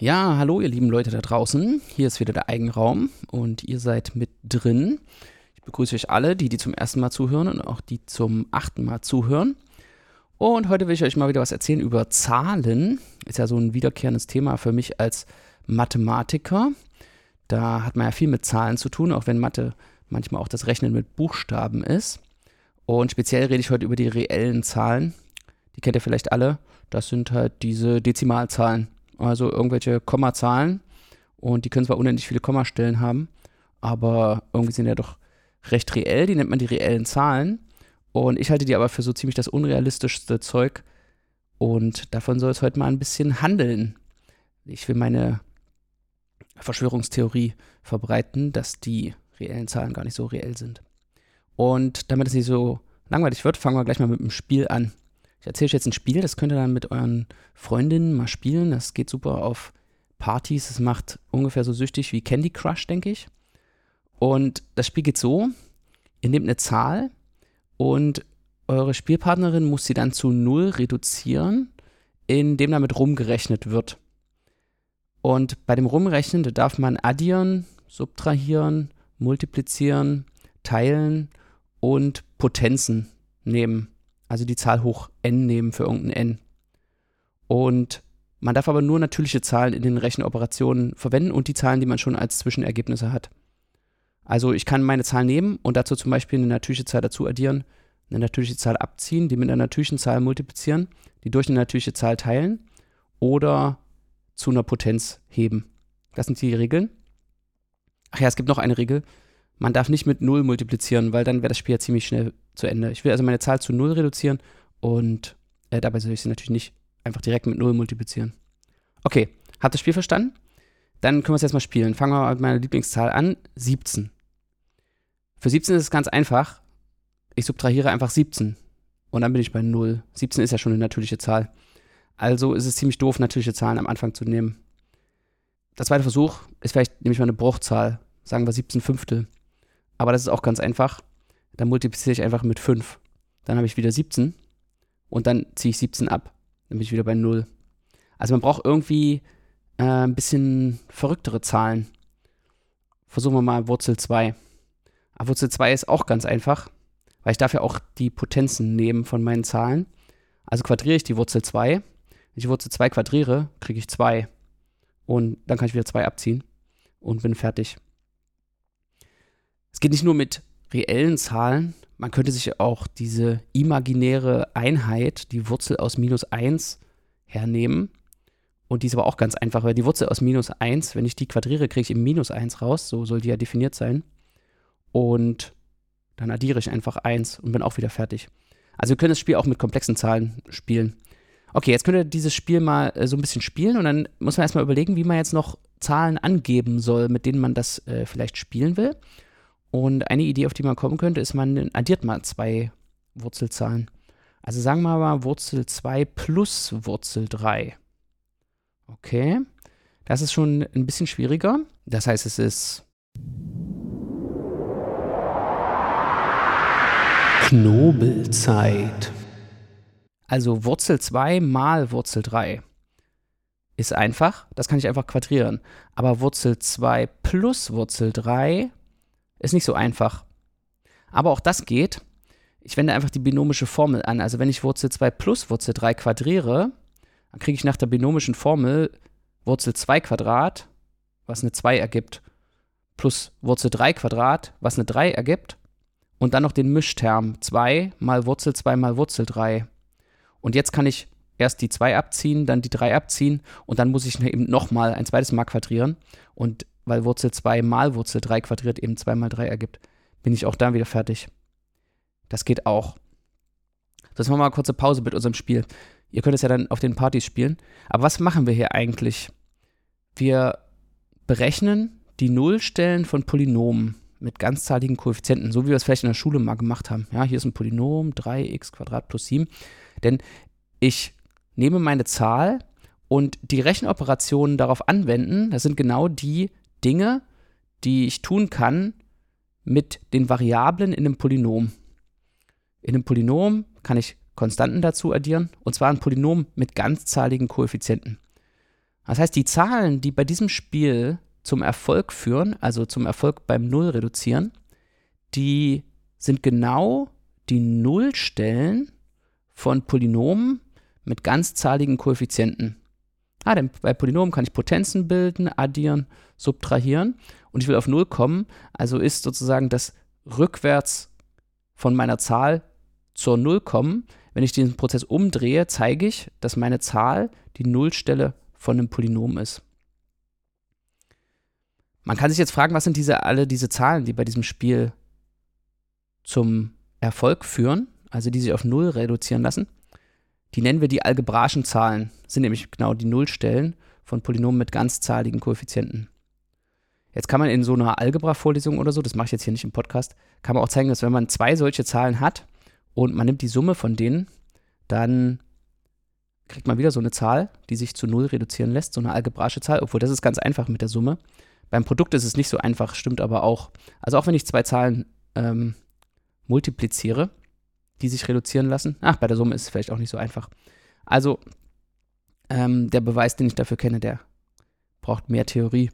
Ja, hallo ihr lieben Leute da draußen. Hier ist wieder der Eigenraum und ihr seid mit drin. Ich begrüße euch alle, die, die zum ersten Mal zuhören und auch die zum achten Mal zuhören. Und heute will ich euch mal wieder was erzählen über Zahlen. Ist ja so ein wiederkehrendes Thema für mich als Mathematiker. Da hat man ja viel mit Zahlen zu tun, auch wenn Mathe manchmal auch das Rechnen mit Buchstaben ist. Und speziell rede ich heute über die reellen Zahlen. Die kennt ihr vielleicht alle. Das sind halt diese Dezimalzahlen also irgendwelche Kommazahlen. Und die können zwar unendlich viele Kommastellen haben, aber irgendwie sind ja doch recht reell. Die nennt man die reellen Zahlen. Und ich halte die aber für so ziemlich das unrealistischste Zeug. Und davon soll es heute mal ein bisschen handeln. Ich will meine Verschwörungstheorie verbreiten, dass die reellen Zahlen gar nicht so reell sind. Und damit es nicht so langweilig wird, fangen wir gleich mal mit dem Spiel an. Ich erzähle euch jetzt ein Spiel, das könnt ihr dann mit euren Freundinnen mal spielen. Das geht super auf Partys. Es macht ungefähr so süchtig wie Candy Crush, denke ich. Und das Spiel geht so: Ihr nehmt eine Zahl und eure Spielpartnerin muss sie dann zu null reduzieren, indem damit rumgerechnet wird. Und bei dem Rumrechnen da darf man addieren, subtrahieren, multiplizieren, teilen und Potenzen nehmen also die Zahl hoch n nehmen für irgendein n. Und man darf aber nur natürliche Zahlen in den Rechenoperationen verwenden und die Zahlen, die man schon als Zwischenergebnisse hat. Also ich kann meine Zahl nehmen und dazu zum Beispiel eine natürliche Zahl dazu addieren, eine natürliche Zahl abziehen, die mit einer natürlichen Zahl multiplizieren, die durch eine natürliche Zahl teilen oder zu einer Potenz heben. Das sind die Regeln. Ach ja, es gibt noch eine Regel. Man darf nicht mit 0 multiplizieren, weil dann wäre das Spiel ja ziemlich schnell zu Ende. Ich will also meine Zahl zu 0 reduzieren und äh, dabei soll ich sie natürlich nicht einfach direkt mit 0 multiplizieren. Okay, habt das Spiel verstanden? Dann können wir es jetzt mal spielen. Fangen wir mit meiner Lieblingszahl an, 17. Für 17 ist es ganz einfach. Ich subtrahiere einfach 17 und dann bin ich bei 0. 17 ist ja schon eine natürliche Zahl. Also ist es ziemlich doof, natürliche Zahlen am Anfang zu nehmen. Der zweite Versuch ist vielleicht, nehme ich mal eine Bruchzahl, sagen wir 17 Fünftel. Aber das ist auch ganz einfach. Dann multipliziere ich einfach mit 5. Dann habe ich wieder 17 und dann ziehe ich 17 ab. Dann bin ich wieder bei 0. Also man braucht irgendwie äh, ein bisschen verrücktere Zahlen. Versuchen wir mal Wurzel 2. Aber Wurzel 2 ist auch ganz einfach, weil ich darf ja auch die Potenzen nehmen von meinen Zahlen. Also quadriere ich die Wurzel 2. Wenn ich Wurzel 2 quadriere, kriege ich 2. Und dann kann ich wieder 2 abziehen und bin fertig. Es geht nicht nur mit reellen Zahlen, man könnte sich auch diese imaginäre Einheit, die Wurzel aus minus 1, hernehmen. Und die ist aber auch ganz einfach, weil die Wurzel aus minus 1, wenn ich die quadriere, kriege ich eben minus 1 raus. So soll die ja definiert sein. Und dann addiere ich einfach 1 und bin auch wieder fertig. Also wir können das Spiel auch mit komplexen Zahlen spielen. Okay, jetzt könnt ihr dieses Spiel mal äh, so ein bisschen spielen und dann muss man erstmal überlegen, wie man jetzt noch Zahlen angeben soll, mit denen man das äh, vielleicht spielen will. Und eine Idee, auf die man kommen könnte, ist, man addiert mal zwei Wurzelzahlen. Also sagen wir mal Wurzel 2 plus Wurzel 3. Okay. Das ist schon ein bisschen schwieriger. Das heißt, es ist Knobelzeit. Also Wurzel 2 mal Wurzel 3 ist einfach. Das kann ich einfach quadrieren. Aber Wurzel 2 plus Wurzel 3 ist nicht so einfach. Aber auch das geht. Ich wende einfach die binomische Formel an. Also wenn ich Wurzel 2 plus Wurzel 3 quadriere, dann kriege ich nach der binomischen Formel Wurzel 2 Quadrat, was eine 2 ergibt, plus Wurzel 3 Quadrat, was eine 3 ergibt, und dann noch den Mischterm 2 mal Wurzel 2 mal Wurzel 3. Und jetzt kann ich erst die 2 abziehen, dann die 3 abziehen und dann muss ich eben nochmal ein zweites Mal quadrieren. Und weil Wurzel 2 mal Wurzel 3 quadriert eben 2 mal 3 ergibt, bin ich auch da wieder fertig. Das geht auch. Das machen wir mal eine kurze Pause mit unserem Spiel. Ihr könnt es ja dann auf den Partys spielen. Aber was machen wir hier eigentlich? Wir berechnen die Nullstellen von Polynomen mit ganzzahligen Koeffizienten, so wie wir es vielleicht in der Schule mal gemacht haben. Ja, hier ist ein Polynom, 3x plus 7. Denn ich nehme meine Zahl und die Rechenoperationen darauf anwenden, das sind genau die Dinge, die ich tun kann mit den Variablen in einem Polynom. In einem Polynom kann ich Konstanten dazu addieren, und zwar ein Polynom mit ganzzahligen Koeffizienten. Das heißt, die Zahlen, die bei diesem Spiel zum Erfolg führen, also zum Erfolg beim Null reduzieren, die sind genau die Nullstellen von Polynomen mit ganzzahligen Koeffizienten. Ah, denn bei Polynomen kann ich Potenzen bilden, addieren, subtrahieren und ich will auf Null kommen, also ist sozusagen das rückwärts von meiner Zahl zur Null kommen. Wenn ich diesen Prozess umdrehe, zeige ich, dass meine Zahl die Nullstelle von einem Polynom ist. Man kann sich jetzt fragen, was sind diese alle diese Zahlen, die bei diesem Spiel zum Erfolg führen, also die sich auf Null reduzieren lassen. Die nennen wir die algebraischen Zahlen, sind nämlich genau die Nullstellen von Polynomen mit ganzzahligen Koeffizienten. Jetzt kann man in so einer Algebra-Vorlesung oder so, das mache ich jetzt hier nicht im Podcast, kann man auch zeigen, dass wenn man zwei solche Zahlen hat und man nimmt die Summe von denen, dann kriegt man wieder so eine Zahl, die sich zu Null reduzieren lässt, so eine algebraische Zahl, obwohl das ist ganz einfach mit der Summe. Beim Produkt ist es nicht so einfach, stimmt aber auch. Also auch wenn ich zwei Zahlen ähm, multipliziere, die sich reduzieren lassen, ach, bei der Summe ist es vielleicht auch nicht so einfach. Also ähm, der Beweis, den ich dafür kenne, der braucht mehr Theorie.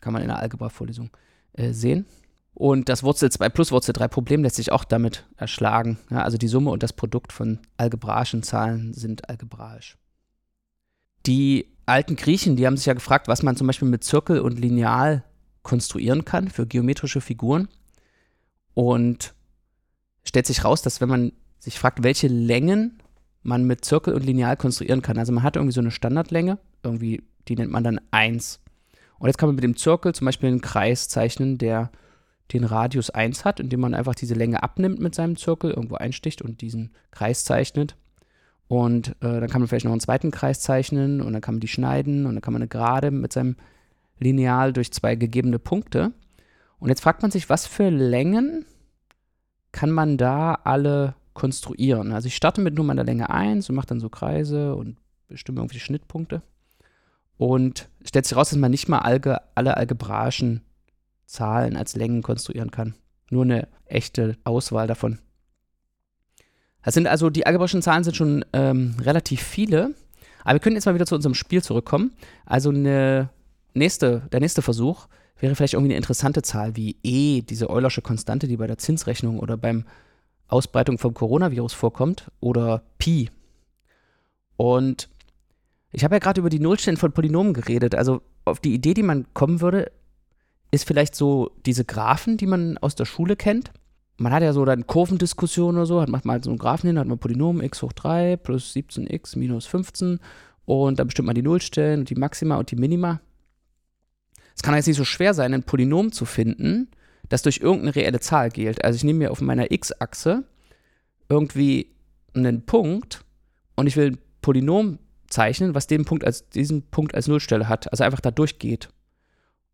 Kann man in der Algebra-Vorlesung äh, sehen. Und das Wurzel 2 plus Wurzel 3 Problem lässt sich auch damit erschlagen. Ja, also die Summe und das Produkt von algebraischen Zahlen sind algebraisch. Die alten Griechen, die haben sich ja gefragt, was man zum Beispiel mit Zirkel und Lineal konstruieren kann für geometrische Figuren. Und stellt sich raus, dass wenn man sich fragt, welche Längen man mit Zirkel und Lineal konstruieren kann. Also man hat irgendwie so eine Standardlänge, irgendwie, die nennt man dann 1. Und jetzt kann man mit dem Zirkel zum Beispiel einen Kreis zeichnen, der den Radius 1 hat, indem man einfach diese Länge abnimmt mit seinem Zirkel, irgendwo einsticht und diesen Kreis zeichnet. Und äh, dann kann man vielleicht noch einen zweiten Kreis zeichnen und dann kann man die schneiden und dann kann man eine Gerade mit seinem Lineal durch zwei gegebene Punkte. Und jetzt fragt man sich, was für Längen kann man da alle konstruieren? Also ich starte mit nur meiner Länge 1 und mache dann so Kreise und bestimme irgendwie Schnittpunkte. Und stellt sich raus, dass man nicht mal alge, alle algebraischen Zahlen als Längen konstruieren kann. Nur eine echte Auswahl davon. Das sind also, die algebraischen Zahlen sind schon ähm, relativ viele. Aber wir können jetzt mal wieder zu unserem Spiel zurückkommen. Also eine nächste, der nächste Versuch wäre vielleicht irgendwie eine interessante Zahl wie e, diese Eulersche Konstante, die bei der Zinsrechnung oder beim Ausbreitung vom Coronavirus vorkommt, oder Pi. Und ich habe ja gerade über die Nullstellen von Polynomen geredet. Also auf die Idee, die man kommen würde, ist vielleicht so diese Graphen, die man aus der Schule kennt. Man hat ja so dann Kurvendiskussionen oder so, hat macht mal so einen Graphen hin, hat man Polynom x hoch 3 plus 17x minus 15 und dann bestimmt man die Nullstellen und die Maxima und die Minima. Es kann jetzt nicht so schwer sein, ein Polynom zu finden, das durch irgendeine reelle Zahl gilt. Also ich nehme mir auf meiner x-Achse irgendwie einen Punkt und ich will ein Polynom zeichnen, was den Punkt als, diesen Punkt als Nullstelle hat, also einfach da durchgeht.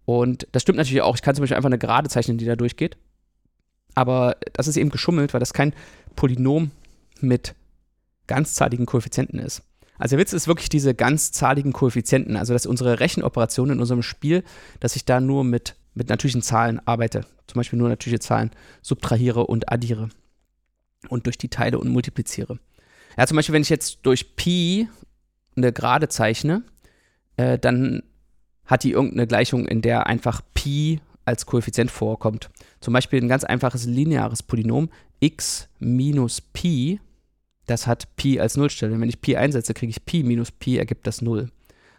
Und das stimmt natürlich auch. Ich kann zum Beispiel einfach eine Gerade zeichnen, die da durchgeht. Aber das ist eben geschummelt, weil das kein Polynom mit ganzzahligen Koeffizienten ist. Also der Witz ist wirklich diese ganzzahligen Koeffizienten, also dass unsere Rechenoperation in unserem Spiel, dass ich da nur mit, mit natürlichen Zahlen arbeite, zum Beispiel nur natürliche Zahlen subtrahiere und addiere und durch die teile und multipliziere. Ja, zum Beispiel, wenn ich jetzt durch Pi eine Gerade zeichne, äh, dann hat die irgendeine Gleichung, in der einfach Pi als Koeffizient vorkommt. Zum Beispiel ein ganz einfaches lineares Polynom x minus Pi, das hat Pi als Nullstelle. Wenn ich Pi einsetze, kriege ich Pi minus Pi, ergibt das Null.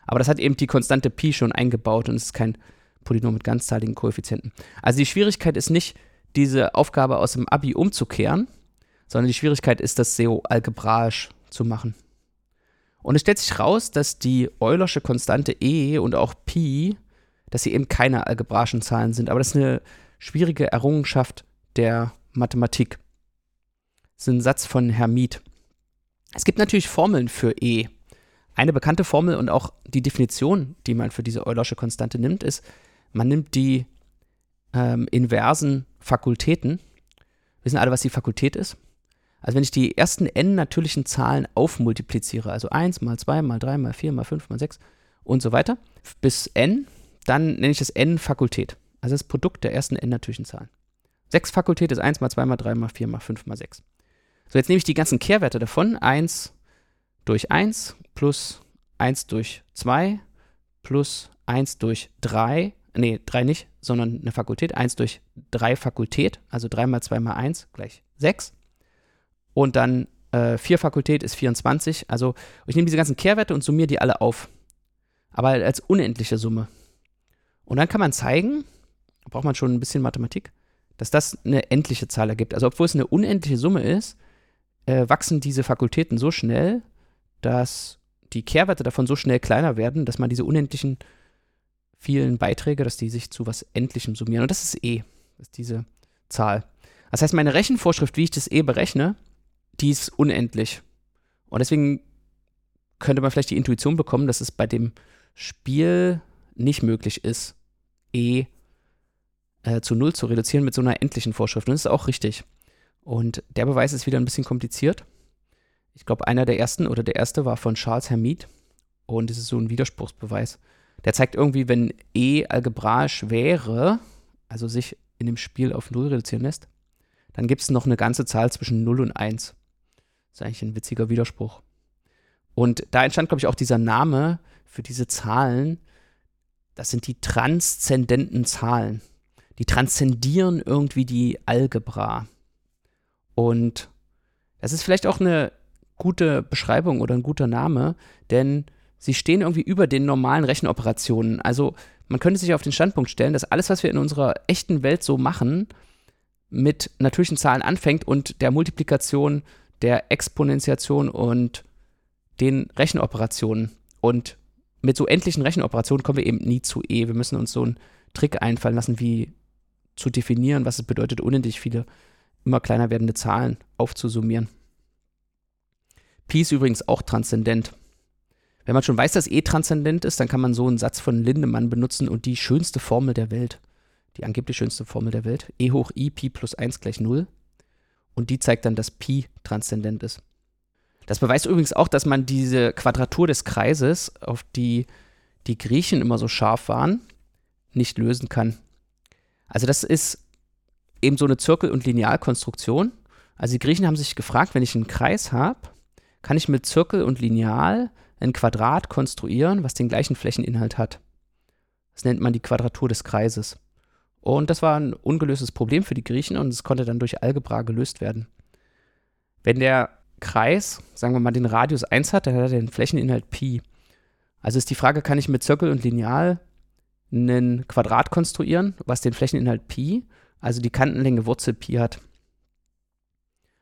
Aber das hat eben die Konstante Pi schon eingebaut und es ist kein Polynom mit ganzzahligen Koeffizienten. Also die Schwierigkeit ist nicht, diese Aufgabe aus dem Abi umzukehren, sondern die Schwierigkeit ist, das SEO algebraisch zu machen. Und es stellt sich raus, dass die Eulersche Konstante e und auch Pi, dass sie eben keine algebraischen Zahlen sind. Aber das ist eine schwierige Errungenschaft der Mathematik. Das ist ein Satz von Hermit. Es gibt natürlich Formeln für e. Eine bekannte Formel und auch die Definition, die man für diese Eulersche Konstante nimmt, ist, man nimmt die ähm, inversen Fakultäten. Wissen alle, was die Fakultät ist? Also wenn ich die ersten n natürlichen Zahlen aufmultipliziere, also 1 mal 2 mal 3 mal 4 mal 5 mal 6 und so weiter, bis n, dann nenne ich das n Fakultät. Also das Produkt der ersten n natürlichen Zahlen. 6 Fakultät ist 1 mal 2 mal 3 mal 4 mal 5 mal 6. So, jetzt nehme ich die ganzen Kehrwerte davon. 1 durch 1 plus 1 durch 2 plus 1 durch 3, nee, 3 nicht, sondern eine Fakultät, 1 durch 3 Fakultät, also 3 mal 2 mal 1 gleich 6. Und dann äh, 4 Fakultät ist 24. Also ich nehme diese ganzen Kehrwerte und summiere die alle auf. Aber als unendliche Summe. Und dann kann man zeigen, braucht man schon ein bisschen Mathematik, dass das eine endliche Zahl ergibt. Also obwohl es eine unendliche Summe ist, äh, wachsen diese Fakultäten so schnell, dass die Kehrwerte davon so schnell kleiner werden, dass man diese unendlichen vielen Beiträge, dass die sich zu was Endlichem summieren. Und das ist E, ist diese Zahl. Das heißt, meine Rechenvorschrift, wie ich das E berechne, die ist unendlich. Und deswegen könnte man vielleicht die Intuition bekommen, dass es bei dem Spiel nicht möglich ist, E äh, zu Null zu reduzieren mit so einer endlichen Vorschrift. Und das ist auch richtig. Und der Beweis ist wieder ein bisschen kompliziert. Ich glaube, einer der ersten oder der erste war von Charles Hermite. Und es ist so ein Widerspruchsbeweis. Der zeigt irgendwie, wenn E algebraisch wäre, also sich in dem Spiel auf Null reduzieren lässt, dann gibt es noch eine ganze Zahl zwischen 0 und 1. Das ist eigentlich ein witziger Widerspruch. Und da entstand, glaube ich, auch dieser Name für diese Zahlen. Das sind die transzendenten Zahlen. Die transzendieren irgendwie die Algebra. Und das ist vielleicht auch eine gute Beschreibung oder ein guter Name, denn sie stehen irgendwie über den normalen Rechenoperationen. Also man könnte sich auf den Standpunkt stellen, dass alles, was wir in unserer echten Welt so machen, mit natürlichen Zahlen anfängt und der Multiplikation, der Exponentiation und den Rechenoperationen. Und mit so endlichen Rechenoperationen kommen wir eben nie zu E. Wir müssen uns so einen Trick einfallen lassen, wie zu definieren, was es bedeutet, unendlich viele immer kleiner werdende Zahlen aufzusummieren. Pi ist übrigens auch transzendent. Wenn man schon weiß, dass E transzendent ist, dann kann man so einen Satz von Lindemann benutzen und die schönste Formel der Welt, die angeblich schönste Formel der Welt, E hoch I Pi plus 1 gleich 0. Und die zeigt dann, dass Pi transzendent ist. Das beweist übrigens auch, dass man diese Quadratur des Kreises, auf die die Griechen immer so scharf waren, nicht lösen kann. Also das ist eben so eine Zirkel- und Linealkonstruktion. Also die Griechen haben sich gefragt, wenn ich einen Kreis habe, kann ich mit Zirkel und Lineal ein Quadrat konstruieren, was den gleichen Flächeninhalt hat. Das nennt man die Quadratur des Kreises. Und das war ein ungelöstes Problem für die Griechen und es konnte dann durch Algebra gelöst werden. Wenn der Kreis, sagen wir mal, den Radius 1 hat, dann hat er den Flächeninhalt Pi. Also ist die Frage, kann ich mit Zirkel und Lineal ein Quadrat konstruieren, was den Flächeninhalt Pi, also die Kantenlänge Wurzel Pi hat.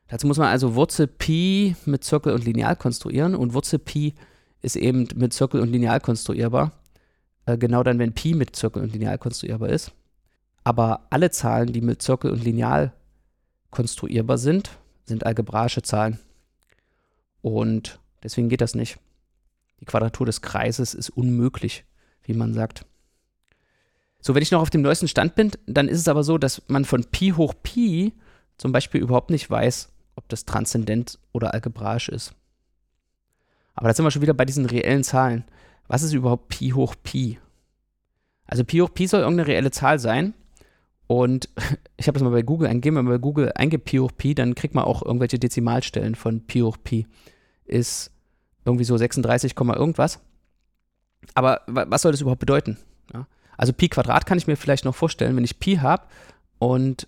Dazu muss man also Wurzel Pi mit Zirkel und Lineal konstruieren und Wurzel Pi ist eben mit Zirkel und Lineal konstruierbar. Äh, genau dann, wenn Pi mit Zirkel und Lineal konstruierbar ist. Aber alle Zahlen, die mit Zirkel und Lineal konstruierbar sind, sind algebraische Zahlen. Und deswegen geht das nicht. Die Quadratur des Kreises ist unmöglich, wie man sagt. So, wenn ich noch auf dem neuesten Stand bin, dann ist es aber so, dass man von Pi hoch Pi zum Beispiel überhaupt nicht weiß, ob das transzendent oder algebraisch ist. Aber da sind wir schon wieder bei diesen reellen Zahlen. Was ist überhaupt Pi hoch Pi? Also Pi hoch Pi soll irgendeine reelle Zahl sein. Und ich habe das mal bei Google eingegeben, wenn man bei Google eingibt Pi hoch Pi, dann kriegt man auch irgendwelche Dezimalstellen von Pi hoch Pi. Ist irgendwie so 36, irgendwas. Aber was soll das überhaupt bedeuten? Ja? Also Pi Quadrat kann ich mir vielleicht noch vorstellen, wenn ich Pi habe und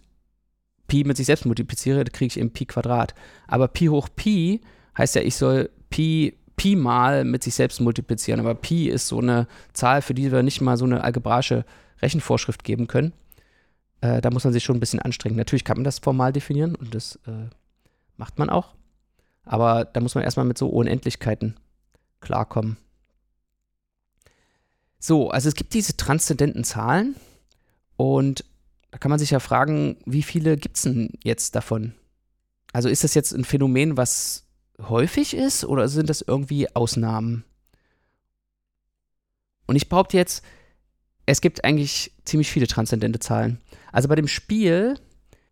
Pi mit sich selbst multipliziere, kriege ich eben Pi Quadrat. Aber Pi hoch Pi heißt ja, ich soll Pi Pi mal mit sich selbst multiplizieren. Aber Pi ist so eine Zahl, für die wir nicht mal so eine algebraische Rechenvorschrift geben können. Äh, da muss man sich schon ein bisschen anstrengen. Natürlich kann man das formal definieren und das äh, macht man auch. Aber da muss man erstmal mit so Unendlichkeiten klarkommen. So, also es gibt diese transzendenten Zahlen und da kann man sich ja fragen, wie viele gibt es denn jetzt davon? Also ist das jetzt ein Phänomen, was häufig ist oder sind das irgendwie Ausnahmen? Und ich behaupte jetzt, es gibt eigentlich ziemlich viele transzendente Zahlen. Also bei dem Spiel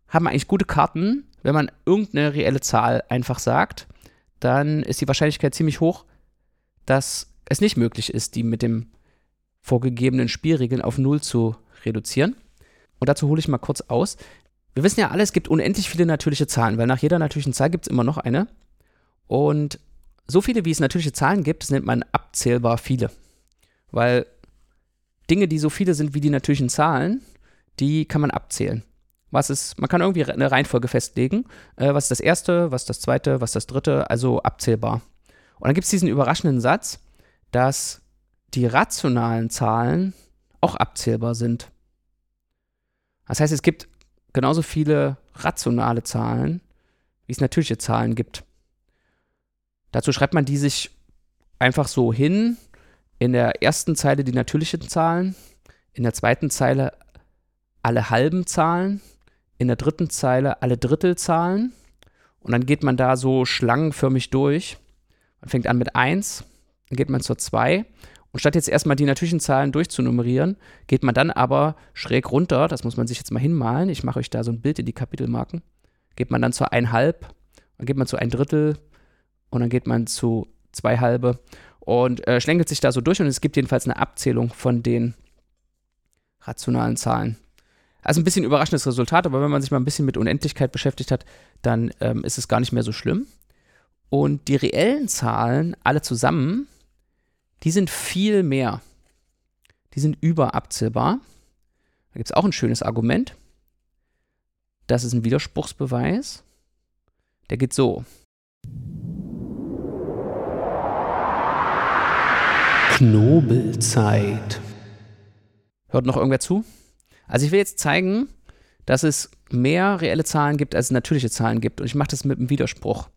haben wir eigentlich gute Karten. Wenn man irgendeine reelle Zahl einfach sagt, dann ist die Wahrscheinlichkeit ziemlich hoch, dass es nicht möglich ist, die mit dem vorgegebenen Spielregeln auf Null zu reduzieren. Und dazu hole ich mal kurz aus. Wir wissen ja alle, es gibt unendlich viele natürliche Zahlen, weil nach jeder natürlichen Zahl gibt es immer noch eine. Und so viele, wie es natürliche Zahlen gibt, das nennt man abzählbar viele. Weil Dinge, die so viele sind wie die natürlichen Zahlen, die kann man abzählen. Was ist, man kann irgendwie eine Reihenfolge festlegen. Äh, was ist das erste, was ist das zweite, was ist das dritte, also abzählbar. Und dann gibt es diesen überraschenden Satz, dass die rationalen Zahlen auch abzählbar sind. Das heißt, es gibt genauso viele rationale Zahlen, wie es natürliche Zahlen gibt. Dazu schreibt man die sich einfach so hin. In der ersten Zeile die natürlichen Zahlen, in der zweiten Zeile alle halben Zahlen, in der dritten Zeile alle Drittelzahlen und dann geht man da so schlangenförmig durch. Man fängt an mit 1, dann geht man zur 2 und statt jetzt erstmal die natürlichen Zahlen durchzunummerieren, geht man dann aber schräg runter, das muss man sich jetzt mal hinmalen, ich mache euch da so ein Bild in die Kapitelmarken, geht man dann zur 1,5, dann geht man zu ein Drittel und dann geht man zu 2 halbe und äh, schlängelt sich da so durch und es gibt jedenfalls eine Abzählung von den rationalen Zahlen. Also ein bisschen überraschendes Resultat, aber wenn man sich mal ein bisschen mit Unendlichkeit beschäftigt hat, dann ähm, ist es gar nicht mehr so schlimm. Und die reellen Zahlen, alle zusammen, die sind viel mehr. Die sind überabzählbar. Da gibt es auch ein schönes Argument. Das ist ein Widerspruchsbeweis. Der geht so. Knobelzeit. Hört noch irgendwer zu? Also ich will jetzt zeigen, dass es mehr reelle Zahlen gibt, als es natürliche Zahlen gibt. Und ich mache das mit einem Widerspruch.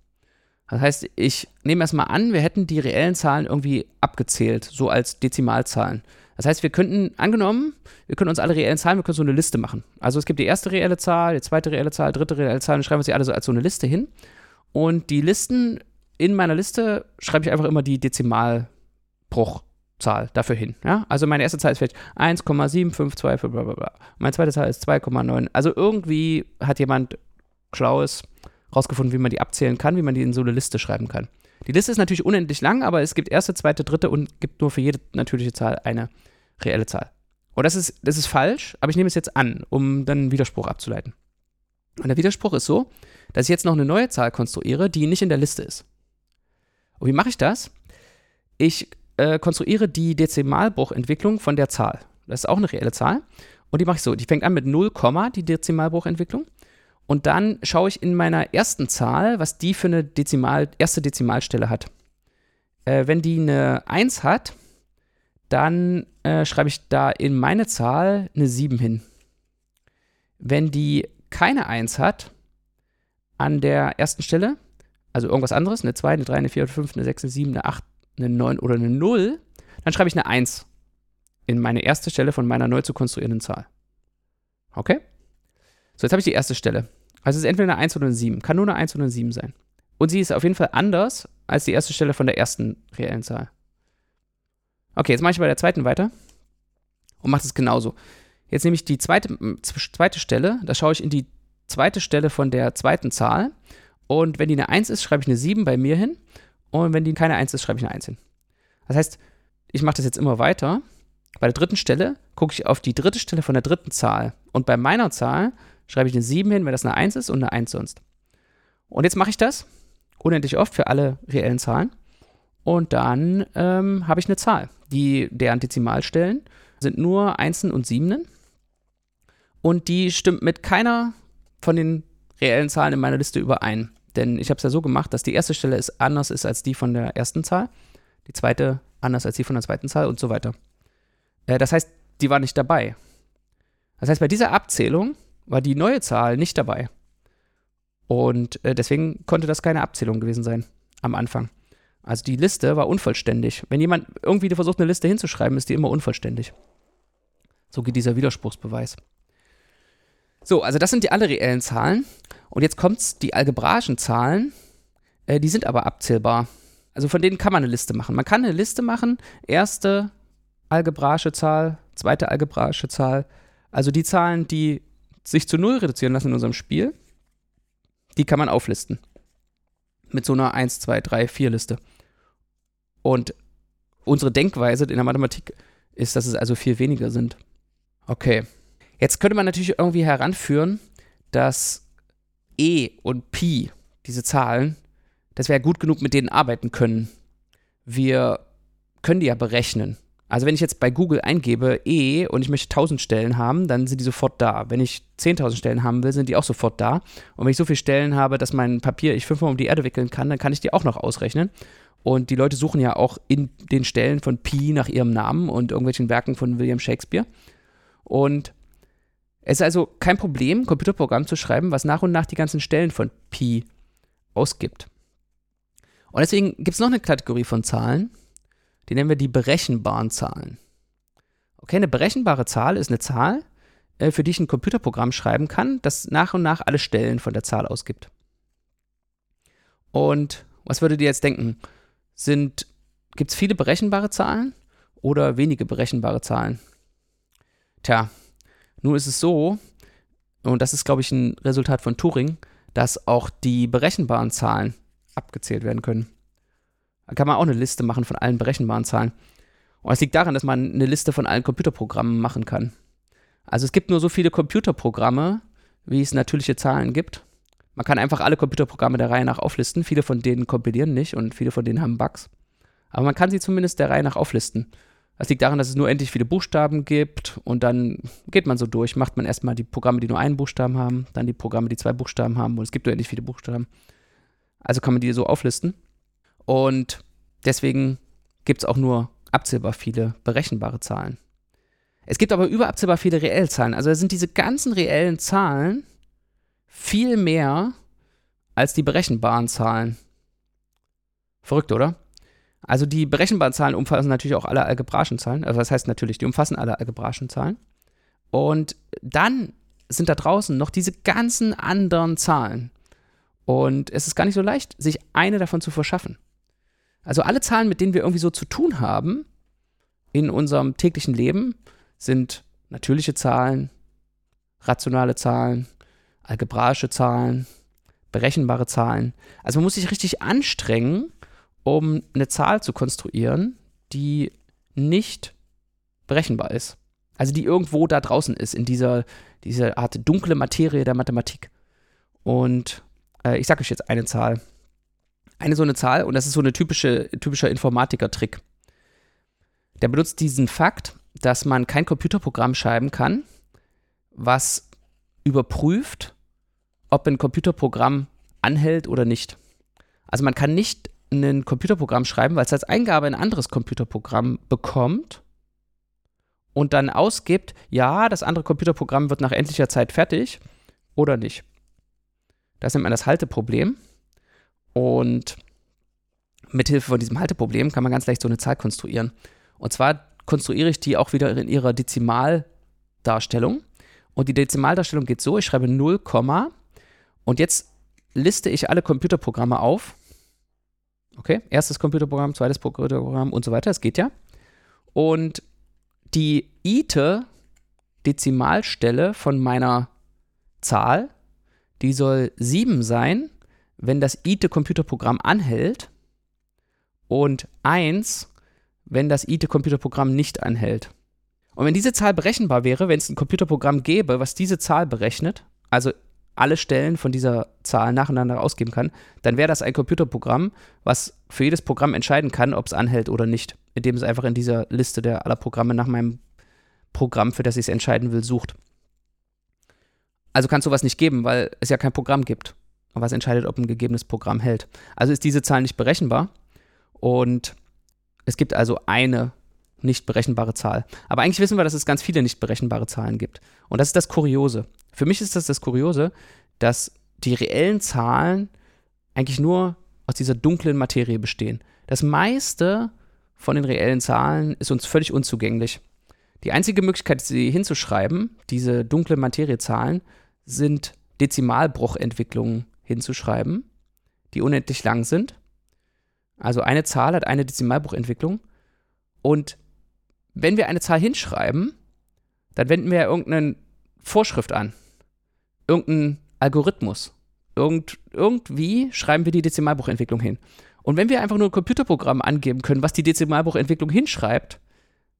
Das heißt, ich nehme erstmal an, wir hätten die reellen Zahlen irgendwie abgezählt, so als Dezimalzahlen. Das heißt, wir könnten, angenommen, wir können uns alle reellen Zahlen, wir können so eine Liste machen. Also es gibt die erste reelle Zahl, die zweite reelle Zahl, dritte reelle Zahl, und schreiben wir sie alle so als so eine Liste hin. Und die Listen in meiner Liste schreibe ich einfach immer die Dezimalbruch Zahl dafür hin. Ja? Also meine erste Zahl ist vielleicht 1,7525, bla bla bla. Meine zweite Zahl ist 2,9. Also irgendwie hat jemand Schlaues rausgefunden, wie man die abzählen kann, wie man die in so eine Liste schreiben kann. Die Liste ist natürlich unendlich lang, aber es gibt erste, zweite, dritte und gibt nur für jede natürliche Zahl eine reelle Zahl. Und das ist, das ist falsch, aber ich nehme es jetzt an, um dann einen Widerspruch abzuleiten. Und der Widerspruch ist so, dass ich jetzt noch eine neue Zahl konstruiere, die nicht in der Liste ist. Und wie mache ich das? Ich äh, konstruiere die Dezimalbruchentwicklung von der Zahl. Das ist auch eine reelle Zahl. Und die mache ich so. Die fängt an mit 0, die Dezimalbruchentwicklung. Und dann schaue ich in meiner ersten Zahl, was die für eine Dezimal, erste Dezimalstelle hat. Äh, wenn die eine 1 hat, dann äh, schreibe ich da in meine Zahl eine 7 hin. Wenn die keine 1 hat, an der ersten Stelle, also irgendwas anderes, eine 2, eine 3, eine 4, eine 5, eine 6, eine 7, eine 8, eine 9 oder eine 0, dann schreibe ich eine 1 in meine erste Stelle von meiner neu zu konstruierenden Zahl. Okay? So, jetzt habe ich die erste Stelle. Also es ist entweder eine 1 oder eine 7. Kann nur eine 1 oder eine 7 sein. Und sie ist auf jeden Fall anders als die erste Stelle von der ersten reellen Zahl. Okay, jetzt mache ich bei der zweiten weiter und mache es genauso. Jetzt nehme ich die zweite, zweite Stelle, da schaue ich in die zweite Stelle von der zweiten Zahl. Und wenn die eine 1 ist, schreibe ich eine 7 bei mir hin. Und wenn die keine 1 ist, schreibe ich eine 1 hin. Das heißt, ich mache das jetzt immer weiter. Bei der dritten Stelle gucke ich auf die dritte Stelle von der dritten Zahl. Und bei meiner Zahl schreibe ich eine 7 hin, wenn das eine 1 ist und eine 1 sonst. Und jetzt mache ich das unendlich oft für alle reellen Zahlen. Und dann ähm, habe ich eine Zahl. Die, deren Dezimalstellen sind nur Einsen und Siebenen. Und die stimmt mit keiner von den reellen Zahlen in meiner Liste überein. Denn ich habe es ja so gemacht, dass die erste Stelle ist anders ist als die von der ersten Zahl, die zweite anders als die von der zweiten Zahl und so weiter. Äh, das heißt, die war nicht dabei. Das heißt, bei dieser Abzählung war die neue Zahl nicht dabei. Und äh, deswegen konnte das keine Abzählung gewesen sein am Anfang. Also die Liste war unvollständig. Wenn jemand irgendwie versucht, eine Liste hinzuschreiben, ist die immer unvollständig. So geht dieser Widerspruchsbeweis. So, also das sind die alle reellen Zahlen. Und jetzt kommt's, die algebraischen Zahlen, äh, die sind aber abzählbar. Also von denen kann man eine Liste machen. Man kann eine Liste machen, erste algebraische Zahl, zweite algebraische Zahl. Also die Zahlen, die sich zu Null reduzieren lassen in unserem Spiel, die kann man auflisten. Mit so einer 1, 2, 3, 4 Liste. Und unsere Denkweise in der Mathematik ist, dass es also viel weniger sind. Okay. Jetzt könnte man natürlich irgendwie heranführen, dass E und Pi, diese Zahlen, dass wir ja gut genug mit denen arbeiten können. Wir können die ja berechnen. Also wenn ich jetzt bei Google eingebe E und ich möchte 1000 Stellen haben, dann sind die sofort da. Wenn ich 10.000 Stellen haben will, sind die auch sofort da. Und wenn ich so viele Stellen habe, dass mein Papier ich fünfmal um die Erde wickeln kann, dann kann ich die auch noch ausrechnen. Und die Leute suchen ja auch in den Stellen von Pi nach ihrem Namen und irgendwelchen Werken von William Shakespeare. Und es ist also kein Problem, ein Computerprogramm zu schreiben, was nach und nach die ganzen Stellen von Pi ausgibt. Und deswegen gibt es noch eine Kategorie von Zahlen, die nennen wir die berechenbaren Zahlen. Okay, eine berechenbare Zahl ist eine Zahl, äh, für die ich ein Computerprogramm schreiben kann, das nach und nach alle Stellen von der Zahl ausgibt. Und was würdet ihr jetzt denken? Gibt es viele berechenbare Zahlen oder wenige berechenbare Zahlen? Tja, nun ist es so, und das ist, glaube ich, ein Resultat von Turing, dass auch die berechenbaren Zahlen abgezählt werden können. Da kann man auch eine Liste machen von allen berechenbaren Zahlen. Und es liegt daran, dass man eine Liste von allen Computerprogrammen machen kann. Also es gibt nur so viele Computerprogramme, wie es natürliche Zahlen gibt. Man kann einfach alle Computerprogramme der Reihe nach auflisten. Viele von denen kompilieren nicht und viele von denen haben Bugs. Aber man kann sie zumindest der Reihe nach auflisten. Das liegt daran, dass es nur endlich viele Buchstaben gibt und dann geht man so durch. Macht man erstmal die Programme, die nur einen Buchstaben haben, dann die Programme, die zwei Buchstaben haben und es gibt nur endlich viele Buchstaben. Also kann man die so auflisten. Und deswegen gibt es auch nur abzählbar viele berechenbare Zahlen. Es gibt aber überabzählbar viele Reellzahlen. Also sind diese ganzen reellen Zahlen viel mehr als die berechenbaren Zahlen. Verrückt, oder? Also die berechenbaren Zahlen umfassen natürlich auch alle algebraischen Zahlen. Also das heißt natürlich, die umfassen alle algebraischen Zahlen. Und dann sind da draußen noch diese ganzen anderen Zahlen. Und es ist gar nicht so leicht, sich eine davon zu verschaffen. Also alle Zahlen, mit denen wir irgendwie so zu tun haben in unserem täglichen Leben, sind natürliche Zahlen, rationale Zahlen, algebraische Zahlen, berechenbare Zahlen. Also man muss sich richtig anstrengen, um eine Zahl zu konstruieren, die nicht berechenbar ist. Also die irgendwo da draußen ist, in dieser, dieser Art dunkle Materie der Mathematik. Und äh, ich sage euch jetzt eine Zahl eine so eine Zahl und das ist so ein typische, typischer Informatiker-Trick. Der benutzt diesen Fakt, dass man kein Computerprogramm schreiben kann, was überprüft, ob ein Computerprogramm anhält oder nicht. Also man kann nicht ein Computerprogramm schreiben, weil es als Eingabe ein anderes Computerprogramm bekommt und dann ausgibt, ja, das andere Computerprogramm wird nach endlicher Zeit fertig oder nicht. Das nennt man das Halteproblem. Und mithilfe von diesem Halteproblem kann man ganz leicht so eine Zahl konstruieren. Und zwar konstruiere ich die auch wieder in ihrer Dezimaldarstellung. Und die Dezimaldarstellung geht so, ich schreibe 0, und jetzt liste ich alle Computerprogramme auf. Okay, erstes Computerprogramm, zweites Computerprogramm und so weiter, es geht ja. Und die ite Dezimalstelle von meiner Zahl, die soll 7 sein wenn das ITE-Computerprogramm anhält und 1, wenn das ITE-Computerprogramm nicht anhält. Und wenn diese Zahl berechenbar wäre, wenn es ein Computerprogramm gäbe, was diese Zahl berechnet, also alle Stellen von dieser Zahl nacheinander ausgeben kann, dann wäre das ein Computerprogramm, was für jedes Programm entscheiden kann, ob es anhält oder nicht, indem es einfach in dieser Liste der aller Programme nach meinem Programm, für das ich es entscheiden will, sucht. Also kann es sowas nicht geben, weil es ja kein Programm gibt was entscheidet, ob ein gegebenes Programm hält. Also ist diese Zahl nicht berechenbar und es gibt also eine nicht berechenbare Zahl. Aber eigentlich wissen wir, dass es ganz viele nicht berechenbare Zahlen gibt. Und das ist das Kuriose. Für mich ist das das Kuriose, dass die reellen Zahlen eigentlich nur aus dieser dunklen Materie bestehen. Das meiste von den reellen Zahlen ist uns völlig unzugänglich. Die einzige Möglichkeit, sie hinzuschreiben, diese dunkle Materiezahlen, sind Dezimalbruchentwicklungen hinzuschreiben, die unendlich lang sind. Also eine Zahl hat eine Dezimalbruchentwicklung. Und wenn wir eine Zahl hinschreiben, dann wenden wir ja irgendeine Vorschrift an. Irgendeinen Algorithmus. Irgend, irgendwie schreiben wir die Dezimalbruchentwicklung hin. Und wenn wir einfach nur ein Computerprogramm angeben können, was die Dezimalbruchentwicklung hinschreibt,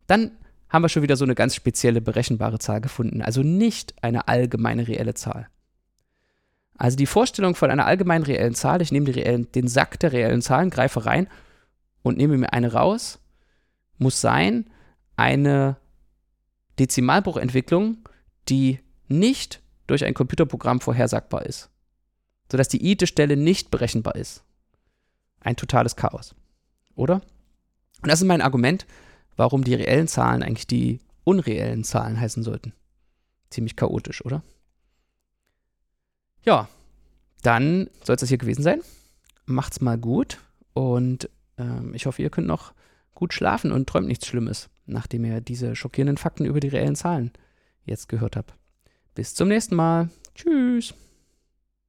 dann haben wir schon wieder so eine ganz spezielle berechenbare Zahl gefunden. Also nicht eine allgemeine reelle Zahl. Also die Vorstellung von einer allgemeinen reellen Zahl, ich nehme reellen, den Sack der reellen Zahlen, greife rein und nehme mir eine raus, muss sein, eine Dezimalbruchentwicklung, die nicht durch ein Computerprogramm vorhersagbar ist, sodass die i-Stelle nicht berechenbar ist. Ein totales Chaos, oder? Und das ist mein Argument, warum die reellen Zahlen eigentlich die unreellen Zahlen heißen sollten. Ziemlich chaotisch, oder? Ja, dann soll es das hier gewesen sein. Macht's mal gut und ähm, ich hoffe, ihr könnt noch gut schlafen und träumt nichts Schlimmes, nachdem ihr diese schockierenden Fakten über die reellen Zahlen jetzt gehört habt. Bis zum nächsten Mal. Tschüss.